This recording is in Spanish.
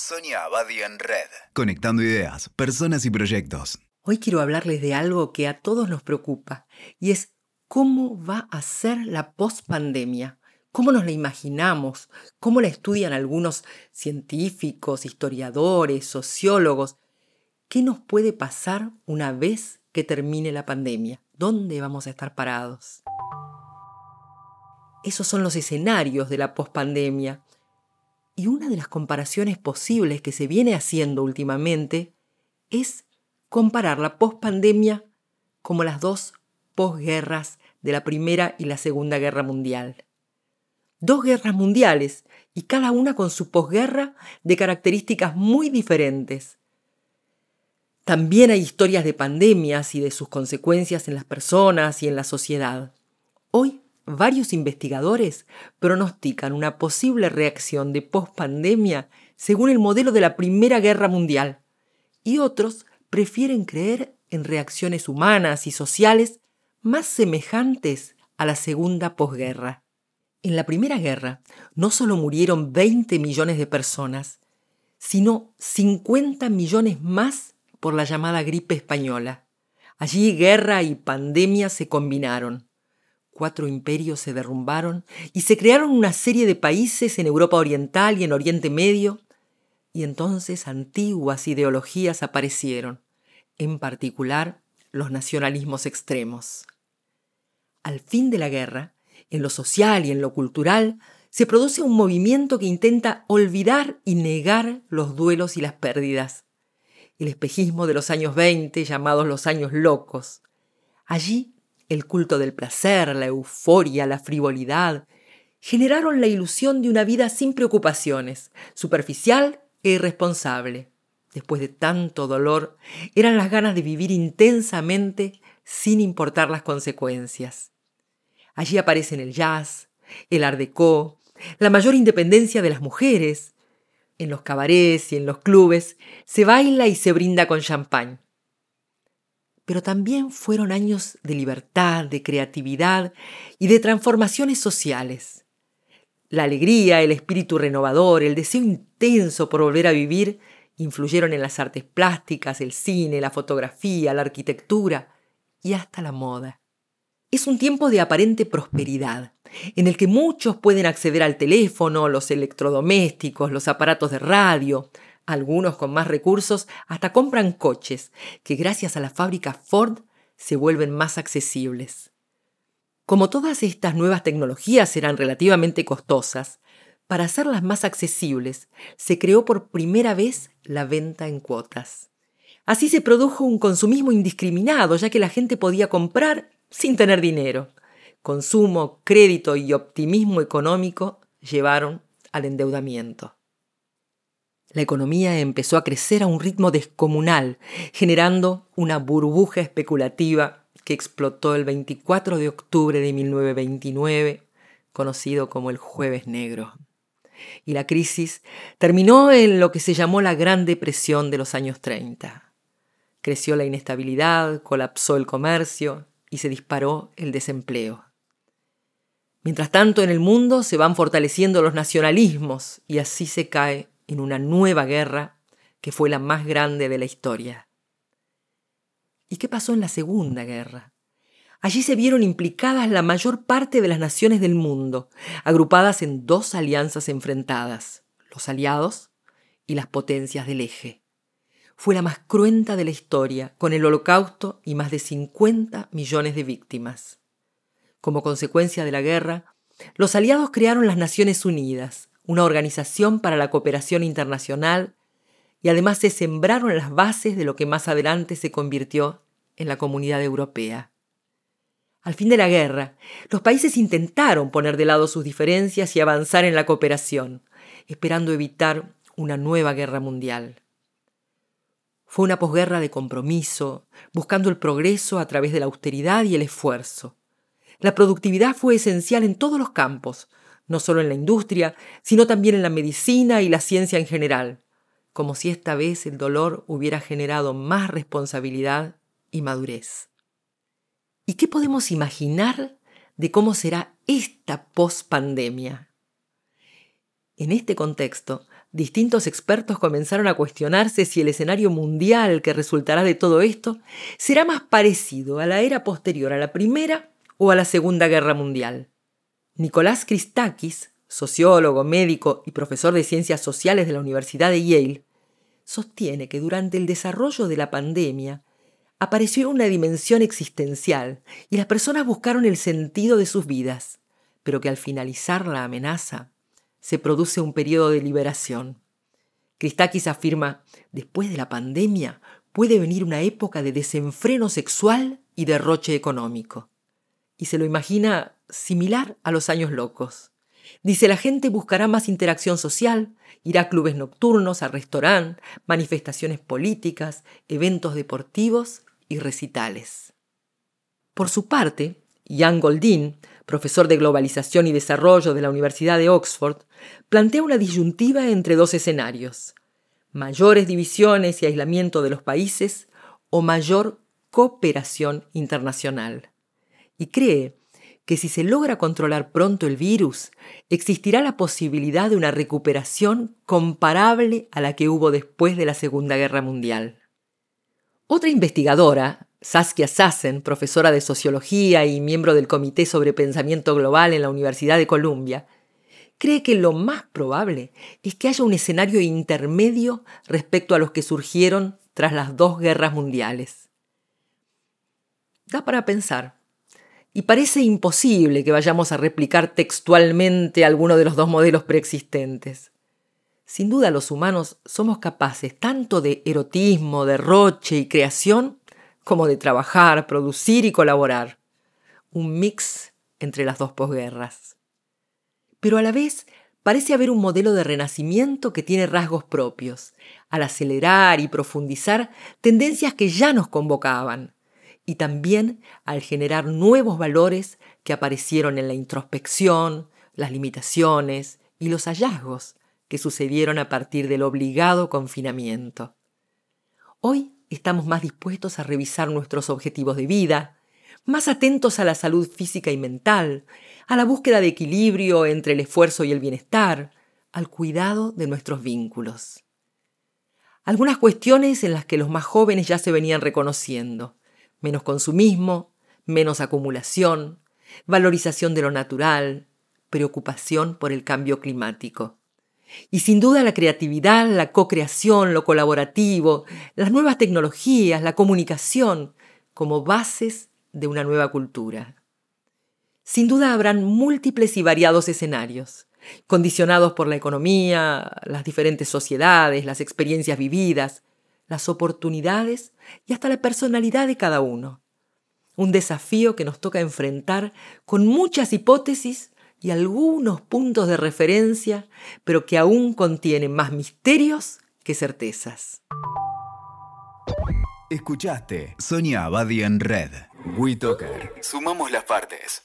Sonia Abadi en Red. Conectando ideas, personas y proyectos. Hoy quiero hablarles de algo que a todos nos preocupa y es cómo va a ser la pospandemia. ¿Cómo nos la imaginamos? ¿Cómo la estudian algunos científicos, historiadores, sociólogos? ¿Qué nos puede pasar una vez que termine la pandemia? ¿Dónde vamos a estar parados? Esos son los escenarios de la pospandemia. Y una de las comparaciones posibles que se viene haciendo últimamente es comparar la pospandemia como las dos posguerras de la Primera y la Segunda Guerra Mundial. Dos guerras mundiales y cada una con su posguerra de características muy diferentes. También hay historias de pandemias y de sus consecuencias en las personas y en la sociedad. Hoy varios investigadores pronostican una posible reacción de pospandemia según el modelo de la Primera Guerra Mundial, y otros prefieren creer en reacciones humanas y sociales más semejantes a la segunda posguerra. En la Primera Guerra no solo murieron 20 millones de personas, sino 50 millones más por la llamada gripe española. Allí guerra y pandemia se combinaron cuatro imperios se derrumbaron y se crearon una serie de países en Europa Oriental y en Oriente Medio, y entonces antiguas ideologías aparecieron, en particular los nacionalismos extremos. Al fin de la guerra, en lo social y en lo cultural, se produce un movimiento que intenta olvidar y negar los duelos y las pérdidas. El espejismo de los años 20, llamados los años locos. Allí el culto del placer, la euforia, la frivolidad, generaron la ilusión de una vida sin preocupaciones, superficial e irresponsable. Después de tanto dolor, eran las ganas de vivir intensamente sin importar las consecuencias. Allí aparecen el jazz, el art déco, la mayor independencia de las mujeres. En los cabarets y en los clubes se baila y se brinda con champán pero también fueron años de libertad, de creatividad y de transformaciones sociales. La alegría, el espíritu renovador, el deseo intenso por volver a vivir influyeron en las artes plásticas, el cine, la fotografía, la arquitectura y hasta la moda. Es un tiempo de aparente prosperidad, en el que muchos pueden acceder al teléfono, los electrodomésticos, los aparatos de radio, algunos con más recursos hasta compran coches que gracias a la fábrica Ford se vuelven más accesibles. Como todas estas nuevas tecnologías eran relativamente costosas, para hacerlas más accesibles se creó por primera vez la venta en cuotas. Así se produjo un consumismo indiscriminado, ya que la gente podía comprar sin tener dinero. Consumo, crédito y optimismo económico llevaron al endeudamiento. La economía empezó a crecer a un ritmo descomunal, generando una burbuja especulativa que explotó el 24 de octubre de 1929, conocido como el Jueves Negro. Y la crisis terminó en lo que se llamó la Gran Depresión de los años 30. Creció la inestabilidad, colapsó el comercio y se disparó el desempleo. Mientras tanto, en el mundo se van fortaleciendo los nacionalismos y así se cae en una nueva guerra que fue la más grande de la historia. ¿Y qué pasó en la Segunda Guerra? Allí se vieron implicadas la mayor parte de las naciones del mundo, agrupadas en dos alianzas enfrentadas, los aliados y las potencias del eje. Fue la más cruenta de la historia, con el holocausto y más de 50 millones de víctimas. Como consecuencia de la guerra, los aliados crearon las Naciones Unidas, una organización para la cooperación internacional, y además se sembraron las bases de lo que más adelante se convirtió en la comunidad europea. Al fin de la guerra, los países intentaron poner de lado sus diferencias y avanzar en la cooperación, esperando evitar una nueva guerra mundial. Fue una posguerra de compromiso, buscando el progreso a través de la austeridad y el esfuerzo. La productividad fue esencial en todos los campos, no solo en la industria, sino también en la medicina y la ciencia en general, como si esta vez el dolor hubiera generado más responsabilidad y madurez. ¿Y qué podemos imaginar de cómo será esta pospandemia? En este contexto, distintos expertos comenzaron a cuestionarse si el escenario mundial que resultará de todo esto será más parecido a la era posterior a la Primera o a la Segunda Guerra Mundial. Nicolás Christakis, sociólogo, médico y profesor de ciencias sociales de la Universidad de Yale, sostiene que durante el desarrollo de la pandemia apareció una dimensión existencial y las personas buscaron el sentido de sus vidas, pero que al finalizar la amenaza se produce un periodo de liberación. Christakis afirma, después de la pandemia puede venir una época de desenfreno sexual y derroche económico. Y se lo imagina similar a los años locos. Dice la gente buscará más interacción social, irá a clubes nocturnos, a restaurantes, manifestaciones políticas, eventos deportivos y recitales. Por su parte, Jan Goldin, profesor de globalización y desarrollo de la Universidad de Oxford, plantea una disyuntiva entre dos escenarios, mayores divisiones y aislamiento de los países o mayor cooperación internacional. Y cree que si se logra controlar pronto el virus, existirá la posibilidad de una recuperación comparable a la que hubo después de la Segunda Guerra Mundial. Otra investigadora, Saskia Sassen, profesora de sociología y miembro del Comité sobre Pensamiento Global en la Universidad de Columbia, cree que lo más probable es que haya un escenario intermedio respecto a los que surgieron tras las dos guerras mundiales. Da para pensar y parece imposible que vayamos a replicar textualmente alguno de los dos modelos preexistentes. Sin duda los humanos somos capaces tanto de erotismo, derroche y creación, como de trabajar, producir y colaborar. Un mix entre las dos posguerras. Pero a la vez parece haber un modelo de renacimiento que tiene rasgos propios, al acelerar y profundizar tendencias que ya nos convocaban, y también al generar nuevos valores que aparecieron en la introspección, las limitaciones y los hallazgos que sucedieron a partir del obligado confinamiento. Hoy estamos más dispuestos a revisar nuestros objetivos de vida, más atentos a la salud física y mental, a la búsqueda de equilibrio entre el esfuerzo y el bienestar, al cuidado de nuestros vínculos. Algunas cuestiones en las que los más jóvenes ya se venían reconociendo menos consumismo, menos acumulación, valorización de lo natural, preocupación por el cambio climático. Y sin duda la creatividad, la co-creación, lo colaborativo, las nuevas tecnologías, la comunicación, como bases de una nueva cultura. Sin duda habrán múltiples y variados escenarios, condicionados por la economía, las diferentes sociedades, las experiencias vividas, las oportunidades y hasta la personalidad de cada uno. Un desafío que nos toca enfrentar con muchas hipótesis y algunos puntos de referencia, pero que aún contienen más misterios que certezas. Escuchaste Sonia Abadi en Red. WeToker. Sumamos las partes.